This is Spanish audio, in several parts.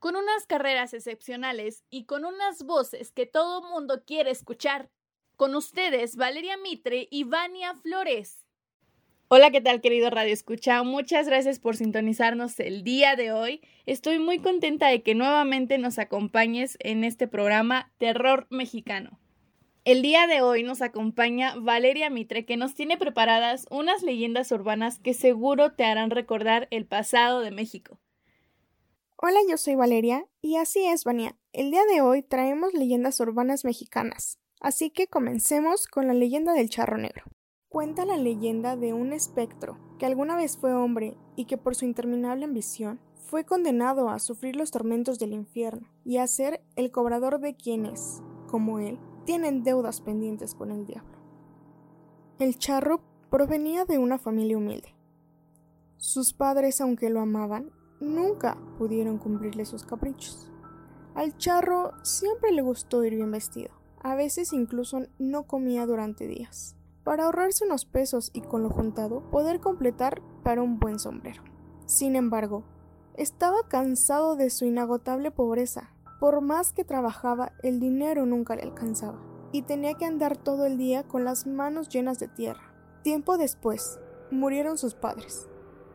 con unas carreras excepcionales y con unas voces que todo mundo quiere escuchar. Con ustedes, Valeria Mitre y Vania Flores. Hola, ¿qué tal querido Radio Escucha? Muchas gracias por sintonizarnos el día de hoy. Estoy muy contenta de que nuevamente nos acompañes en este programa Terror Mexicano. El día de hoy nos acompaña Valeria Mitre, que nos tiene preparadas unas leyendas urbanas que seguro te harán recordar el pasado de México. Hola, yo soy Valeria y así es, Vania. El día de hoy traemos leyendas urbanas mexicanas. Así que comencemos con la leyenda del charro negro. Cuenta la leyenda de un espectro que alguna vez fue hombre y que por su interminable ambición fue condenado a sufrir los tormentos del infierno y a ser el cobrador de quienes, como él, tienen deudas pendientes con el diablo. El charro provenía de una familia humilde. Sus padres, aunque lo amaban, nunca pudieron cumplirle sus caprichos. Al charro siempre le gustó ir bien vestido. A veces incluso no comía durante días para ahorrarse unos pesos y con lo juntado poder completar para un buen sombrero. Sin embargo, estaba cansado de su inagotable pobreza. Por más que trabajaba, el dinero nunca le alcanzaba, y tenía que andar todo el día con las manos llenas de tierra. Tiempo después, murieron sus padres.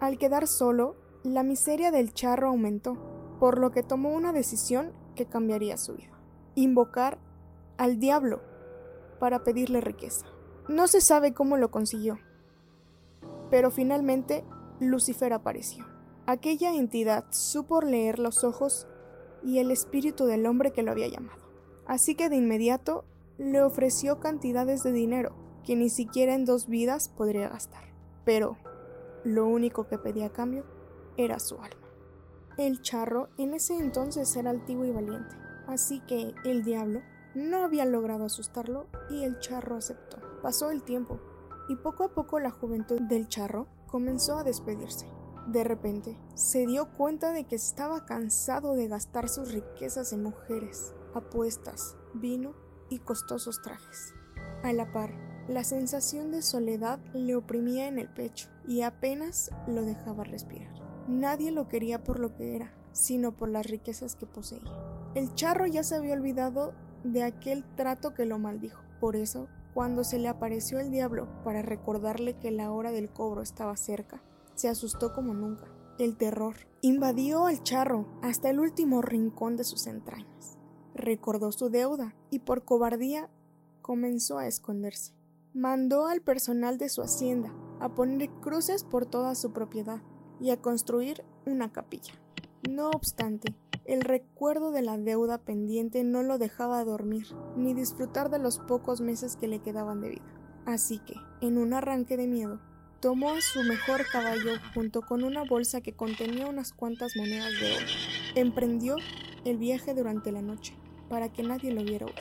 Al quedar solo, la miseria del charro aumentó, por lo que tomó una decisión que cambiaría su vida. Invocar al diablo para pedirle riqueza. No se sabe cómo lo consiguió, pero finalmente Lucifer apareció. Aquella entidad supo leer los ojos y el espíritu del hombre que lo había llamado. Así que de inmediato le ofreció cantidades de dinero que ni siquiera en dos vidas podría gastar. Pero lo único que pedía a cambio era su alma. El charro en ese entonces era altivo y valiente, así que el diablo no había logrado asustarlo y el charro aceptó. Pasó el tiempo y poco a poco la juventud del charro comenzó a despedirse. De repente, se dio cuenta de que estaba cansado de gastar sus riquezas en mujeres, apuestas, vino y costosos trajes. A la par, la sensación de soledad le oprimía en el pecho y apenas lo dejaba respirar. Nadie lo quería por lo que era, sino por las riquezas que poseía. El charro ya se había olvidado de aquel trato que lo maldijo. Por eso, cuando se le apareció el diablo para recordarle que la hora del cobro estaba cerca, se asustó como nunca. El terror invadió al charro hasta el último rincón de sus entrañas. Recordó su deuda y por cobardía comenzó a esconderse. Mandó al personal de su hacienda a poner cruces por toda su propiedad y a construir una capilla. No obstante, el recuerdo de la deuda pendiente no lo dejaba dormir, ni disfrutar de los pocos meses que le quedaban de vida. Así que, en un arranque de miedo, tomó a su mejor caballo junto con una bolsa que contenía unas cuantas monedas de oro. Emprendió el viaje durante la noche, para que nadie lo viera huir.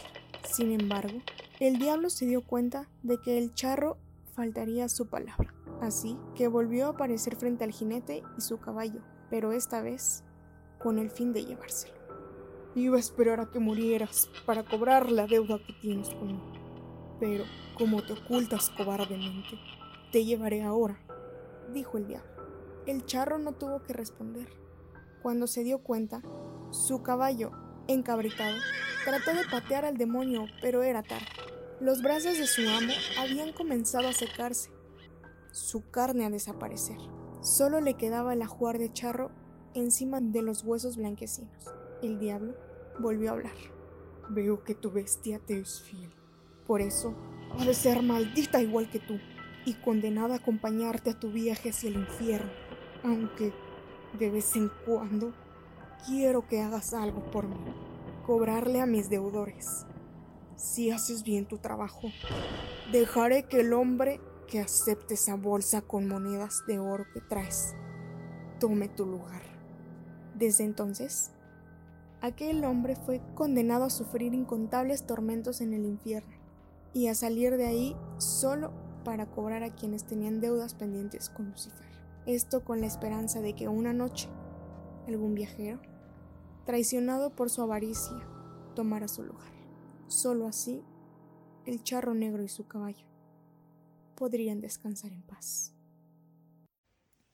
Sin embargo, el diablo se dio cuenta de que el charro faltaría su palabra. Así que volvió a aparecer frente al jinete y su caballo, pero esta vez con el fin de llevárselo. Iba a esperar a que murieras para cobrar la deuda que tienes conmigo. Pero como te ocultas cobardemente, te llevaré ahora, dijo el diablo. El charro no tuvo que responder. Cuando se dio cuenta, su caballo, encabritado, trató de patear al demonio, pero era tarde. Los brazos de su amo habían comenzado a secarse, su carne a desaparecer. Solo le quedaba el ajuar de charro encima de los huesos blanquecinos. El diablo volvió a hablar. Veo que tu bestia te es fiel. Por eso ha de ser maldita igual que tú y condenada a acompañarte a tu viaje hacia el infierno. Aunque de vez en cuando quiero que hagas algo por mí. Cobrarle a mis deudores. Si haces bien tu trabajo, dejaré que el hombre que acepte esa bolsa con monedas de oro que traes tome tu lugar. Desde entonces, aquel hombre fue condenado a sufrir incontables tormentos en el infierno y a salir de ahí solo para cobrar a quienes tenían deudas pendientes con Lucifer. Esto con la esperanza de que una noche algún viajero, traicionado por su avaricia, tomara su lugar. Solo así, el charro negro y su caballo podrían descansar en paz.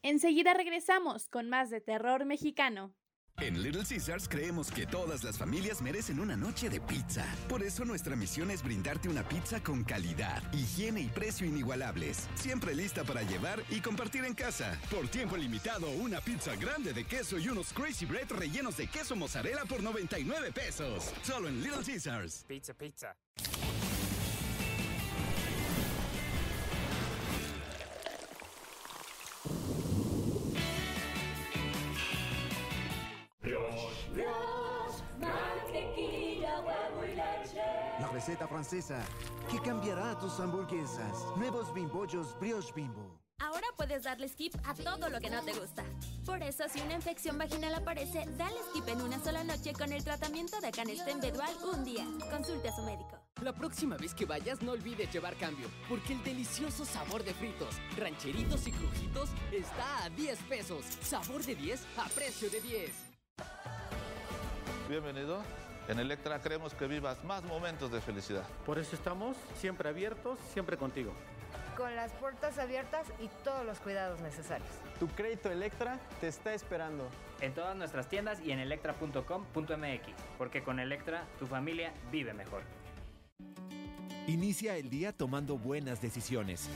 Enseguida regresamos con más de terror mexicano. En Little Caesars creemos que todas las familias merecen una noche de pizza. Por eso nuestra misión es brindarte una pizza con calidad, higiene y precio inigualables. Siempre lista para llevar y compartir en casa. Por tiempo limitado, una pizza grande de queso y unos Crazy Bread rellenos de queso mozzarella por 99 pesos. Solo en Little Caesars. Pizza, pizza. Receta francesa que cambiará tus hamburguesas. Nuevos bimbollos brioche bimbo. Ahora puedes darle skip a todo lo que no te gusta. Por eso, si una infección vaginal aparece, dale skip en una sola noche con el tratamiento de Canesten Bedual un día. Consulte a su médico. La próxima vez que vayas, no olvides llevar cambio, porque el delicioso sabor de fritos, rancheritos y crujitos está a 10 pesos. Sabor de 10 a precio de 10. Bienvenido. En Electra creemos que vivas más momentos de felicidad. Por eso estamos siempre abiertos, siempre contigo. Con las puertas abiertas y todos los cuidados necesarios. Tu crédito Electra te está esperando. En todas nuestras tiendas y en electra.com.mx, porque con Electra tu familia vive mejor. Inicia el día tomando buenas decisiones.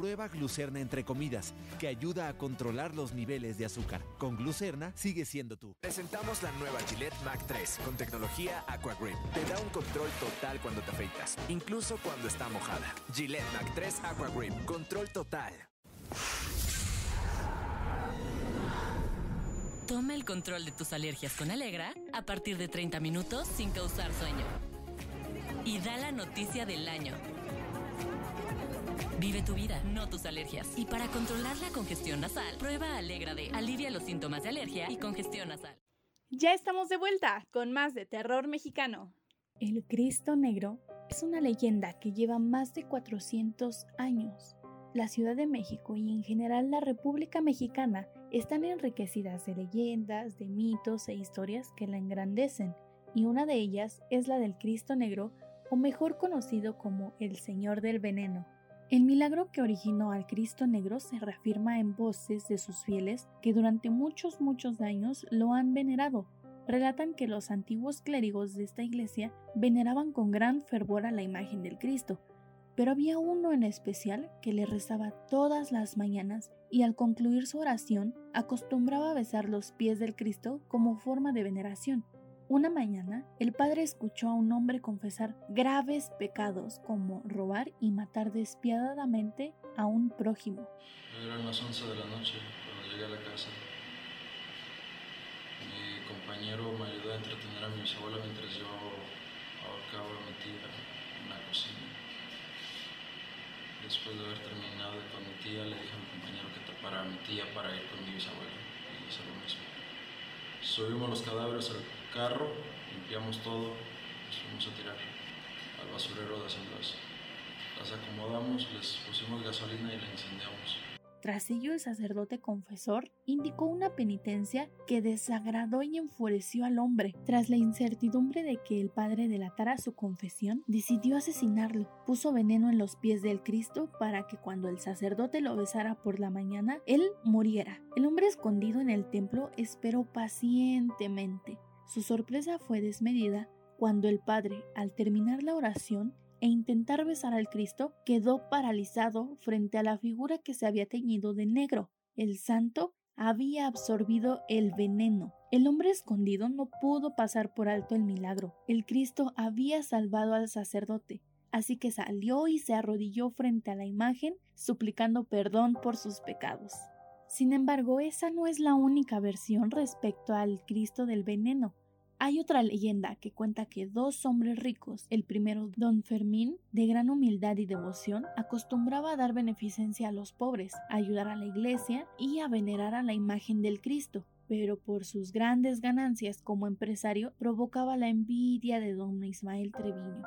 Prueba Glucerna entre comidas, que ayuda a controlar los niveles de azúcar. Con Glucerna sigue siendo tú. Presentamos la nueva Gillette Mac 3 con tecnología AquaGrip. Te da un control total cuando te afeitas, incluso cuando está mojada. Gillette Mac 3 AquaGrip, control total. Toma el control de tus alergias con Alegra a partir de 30 minutos sin causar sueño. Y da la noticia del año. Vive tu vida, no tus alergias. Y para controlar la congestión nasal, prueba Alegra D. Alivia los síntomas de alergia y congestión nasal. Ya estamos de vuelta con más de terror mexicano. El Cristo Negro es una leyenda que lleva más de 400 años. La Ciudad de México y en general la República Mexicana están enriquecidas de leyendas, de mitos e historias que la engrandecen, y una de ellas es la del Cristo Negro, o mejor conocido como el Señor del Veneno. El milagro que originó al Cristo Negro se reafirma en voces de sus fieles que durante muchos, muchos años lo han venerado. Relatan que los antiguos clérigos de esta iglesia veneraban con gran fervor a la imagen del Cristo, pero había uno en especial que le rezaba todas las mañanas y al concluir su oración acostumbraba a besar los pies del Cristo como forma de veneración. Una mañana, el padre escuchó a un hombre confesar graves pecados como robar y matar despiadadamente a un prójimo. Eran las 11 de la noche cuando llegué a la casa. Mi compañero me ayudó a entretener a mi bisabuela mientras yo ahorcaba a mi tía en la cocina. Después de haber terminado con mi tía, le dije a mi compañero que tapara a mi tía para ir con mi bisabuela y hice lo mismo. Subimos los cadáveres al carro, limpiamos todo, nos fuimos a tirar al basurero de San Blas. Las acomodamos, les pusimos gasolina y la incendiamos. Tras ello, el sacerdote confesor indicó una penitencia que desagradó y enfureció al hombre. Tras la incertidumbre de que el padre delatara su confesión, decidió asesinarlo. Puso veneno en los pies del Cristo para que cuando el sacerdote lo besara por la mañana, él muriera. El hombre escondido en el templo esperó pacientemente. Su sorpresa fue desmedida cuando el padre, al terminar la oración, e intentar besar al Cristo, quedó paralizado frente a la figura que se había teñido de negro. El santo había absorbido el veneno. El hombre escondido no pudo pasar por alto el milagro. El Cristo había salvado al sacerdote, así que salió y se arrodilló frente a la imagen, suplicando perdón por sus pecados. Sin embargo, esa no es la única versión respecto al Cristo del veneno. Hay otra leyenda que cuenta que dos hombres ricos, el primero don Fermín, de gran humildad y devoción, acostumbraba a dar beneficencia a los pobres, a ayudar a la iglesia y a venerar a la imagen del Cristo, pero por sus grandes ganancias como empresario provocaba la envidia de don Ismael Treviño,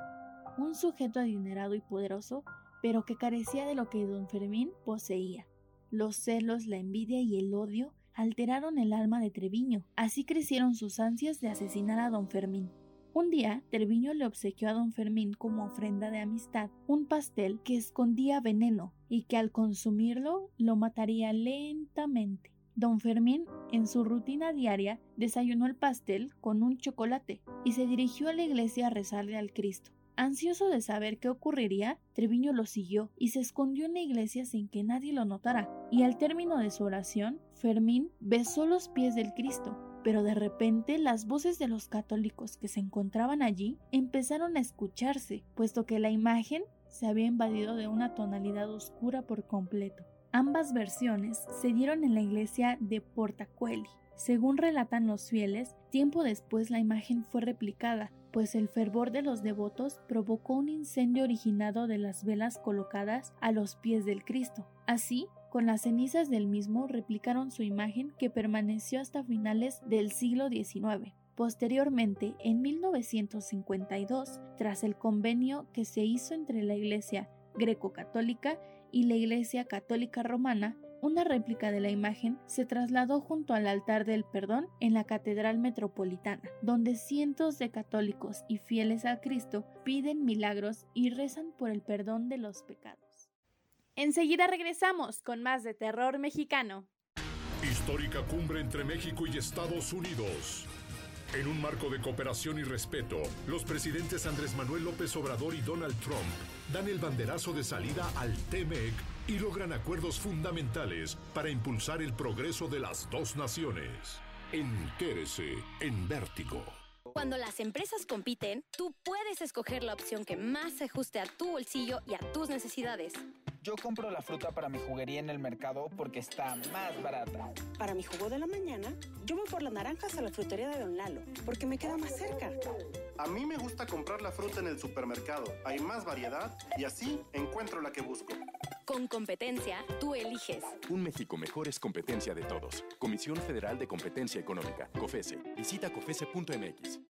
un sujeto adinerado y poderoso, pero que carecía de lo que don Fermín poseía. Los celos, la envidia y el odio alteraron el alma de Treviño. Así crecieron sus ansias de asesinar a don Fermín. Un día, Treviño le obsequió a don Fermín como ofrenda de amistad un pastel que escondía veneno y que al consumirlo lo mataría lentamente. Don Fermín, en su rutina diaria, desayunó el pastel con un chocolate y se dirigió a la iglesia a rezarle al Cristo. Ansioso de saber qué ocurriría, Treviño lo siguió y se escondió en la iglesia sin que nadie lo notara. Y al término de su oración, Fermín besó los pies del Cristo, pero de repente las voces de los católicos que se encontraban allí empezaron a escucharse, puesto que la imagen se había invadido de una tonalidad oscura por completo. Ambas versiones se dieron en la iglesia de Portacueli. Según relatan los fieles, tiempo después la imagen fue replicada, pues el fervor de los devotos provocó un incendio originado de las velas colocadas a los pies del Cristo. Así, con las cenizas del mismo replicaron su imagen que permaneció hasta finales del siglo XIX. Posteriormente, en 1952, tras el convenio que se hizo entre la Iglesia greco-católica y la Iglesia Católica Romana, una réplica de la imagen se trasladó junto al altar del perdón en la Catedral Metropolitana, donde cientos de católicos y fieles a Cristo piden milagros y rezan por el perdón de los pecados. Enseguida regresamos con más de terror mexicano. Histórica cumbre entre México y Estados Unidos. En un marco de cooperación y respeto, los presidentes Andrés Manuel López Obrador y Donald Trump dan el banderazo de salida al TEMEC y logran acuerdos fundamentales para impulsar el progreso de las dos naciones. Entérese en Vértigo. Cuando las empresas compiten, tú puedes escoger la opción que más se ajuste a tu bolsillo y a tus necesidades. Yo compro la fruta para mi juguería en el mercado porque está más barata. Para mi jugo de la mañana, yo voy por las naranjas a la frutería de Don Lalo porque me queda más cerca. A mí me gusta comprar la fruta en el supermercado. Hay más variedad y así encuentro la que busco. Con competencia, tú eliges. Un México mejor es competencia de todos. Comisión Federal de Competencia Económica, COFESE. Visita COFESE.mx.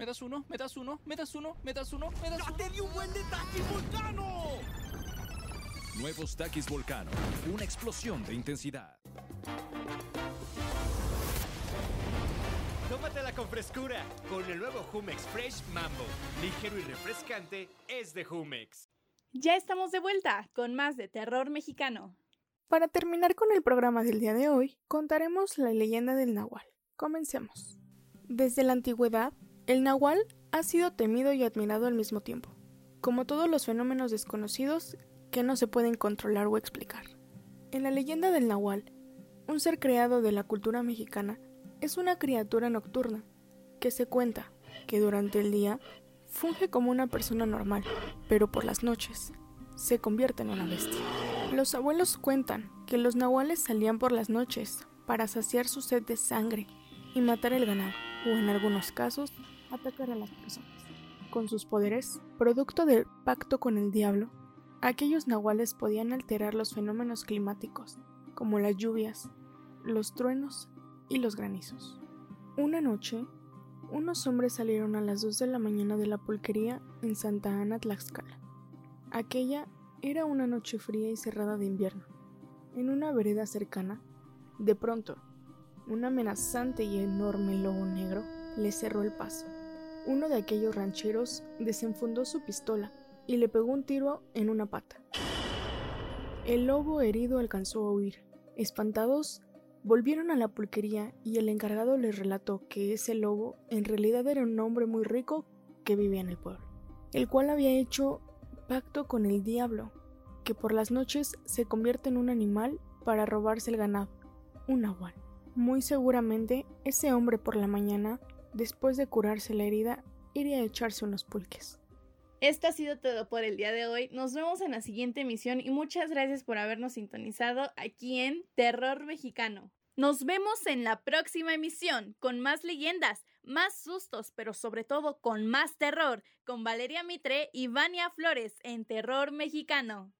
¿Me das uno? ¿Me das uno? ¿Me das uno? ¿Me das uno? ¿Me das uno? ¡Ya te di un buen de taquis volcano! Nuevos taquis volcano. Una explosión de intensidad. Tómatela con frescura con el nuevo Humex Fresh Mambo. Ligero y refrescante es de Humex. Ya estamos de vuelta con más de terror mexicano. Para terminar con el programa del día de hoy, contaremos la leyenda del Nahual. Comencemos. Desde la antigüedad, el Nahual ha sido temido y admirado al mismo tiempo, como todos los fenómenos desconocidos que no se pueden controlar o explicar. En la leyenda del Nahual, un ser creado de la cultura mexicana es una criatura nocturna que se cuenta que durante el día funge como una persona normal, pero por las noches se convierte en una bestia. Los abuelos cuentan que los nahuales salían por las noches para saciar su sed de sangre y matar el ganado, o en algunos casos atacar a las personas. Con sus poderes, producto del pacto con el diablo, aquellos nahuales podían alterar los fenómenos climáticos, como las lluvias, los truenos y los granizos. Una noche, unos hombres salieron a las 2 de la mañana de la pulquería en Santa Ana, Tlaxcala. Aquella era una noche fría y cerrada de invierno. En una vereda cercana, de pronto, un amenazante y enorme lobo negro le cerró el paso. Uno de aquellos rancheros desenfundó su pistola y le pegó un tiro en una pata. El lobo herido alcanzó a huir. Espantados, volvieron a la pulquería y el encargado les relató que ese lobo en realidad era un hombre muy rico que vivía en el pueblo, el cual había hecho pacto con el diablo, que por las noches se convierte en un animal para robarse el ganado, un nahual. Muy seguramente ese hombre por la mañana, después de curarse la herida, iría a echarse unos pulques. Esto ha sido todo por el día de hoy. Nos vemos en la siguiente emisión y muchas gracias por habernos sintonizado aquí en Terror Mexicano. Nos vemos en la próxima emisión con más leyendas, más sustos, pero sobre todo con más terror, con Valeria Mitre y Vania Flores en Terror Mexicano.